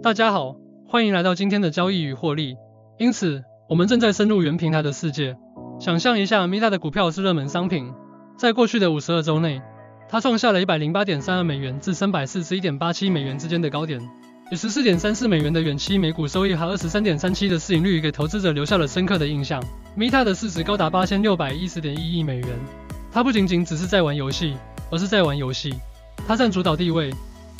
大家好，欢迎来到今天的交易与获利。因此，我们正在深入原平台的世界。想象一下，Meta 的股票是热门商品，在过去的五十二周内，它创下了一百零八点三二美元至三百四十一点八七美元之间的高点，以十四点三四美元的远期每股收益和二十三点三七的市盈率，给投资者留下了深刻的印象。Meta 的市值高达八千六百一十点一亿美元，它不仅仅只是在玩游戏，而是在玩游戏，它占主导地位。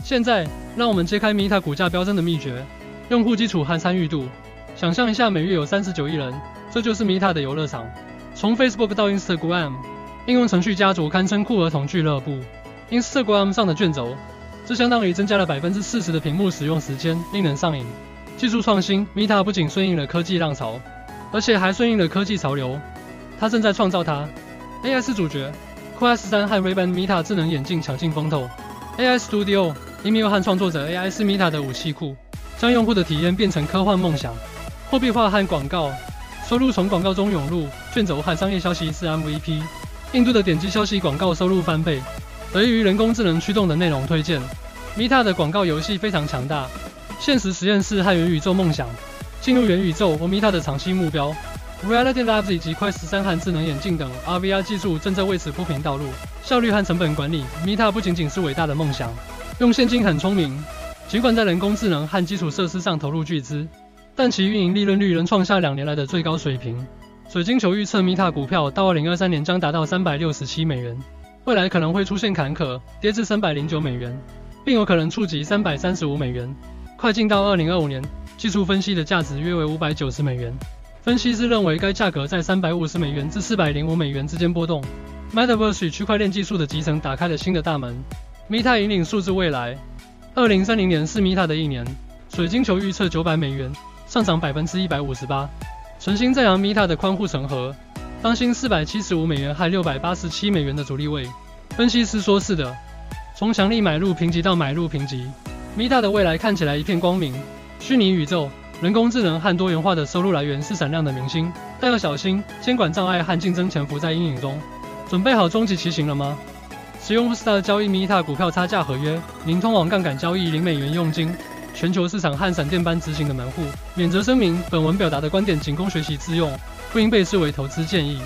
现在，让我们揭开 Meta 股价飙升的秘诀：用户基础和参与度。想象一下，每月有三十九亿人，这就是 Meta 的游乐场。从 Facebook 到 Instagram，应用程序家族堪称酷儿童俱乐部。Instagram 上的卷轴，这相当于增加了百分之四十的屏幕使用时间，令人上瘾。技术创新，Meta 不仅顺应了科技浪潮，而且还顺应了科技潮流。它正在创造它。AI 是主角，Quest 3和 Ray-Ban Meta 智能眼镜抢尽风头。AI Studio。E m i l 和创作者 AI 是 Meta 的武器库，将用户的体验变成科幻梦想。货币化和广告收入从广告中涌入，卷轴和商业消息是 MVP。印度的点击消息广告收入翻倍，得益于人工智能驱动的内容推荐。Meta 的广告游戏非常强大。现实实验室和元宇宙梦想，进入元宇宙和 Meta 的长期目标。Reality Labs 以及快十三和智能眼镜等 RVR 技术正在为此铺平道路。效率和成本管理，Meta 不仅仅是伟大的梦想。用现金很聪明，尽管在人工智能和基础设施上投入巨资，但其运营利润率仍创下两年来的最高水平。水晶球预测，Meta 股票到2023年将达到367美元，未来可能会出现坎坷，跌至309美元，并有可能触及335美元，快进到2025年。技术分析的价值约为590美元，分析师认为该价格在350美元至405美元之间波动。Metaverse 与区块链技术的集成打开了新的大门。Meta 引领数字未来，二零三零年是 Meta 的一年。水晶球预测九百美元，上涨百分之一百五十八。存心赞扬 Meta 的宽护成盒，当心四百七十五美元和六百八十七美元的阻力位。分析师说是的，从强力买入评级到买入评级，Meta 的未来看起来一片光明。虚拟宇宙、人工智能和多元化的收入来源是闪亮的明星，但要小心监管障碍和竞争潜伏在阴影中。准备好终极骑行了吗？使用 Star 交易 Meta 股票差价合约，零通往杠杆交易，零美元佣金，全球市场和闪电般执行的门户。免责声明：本文表达的观点仅供学习之用，不应被视为投资建议。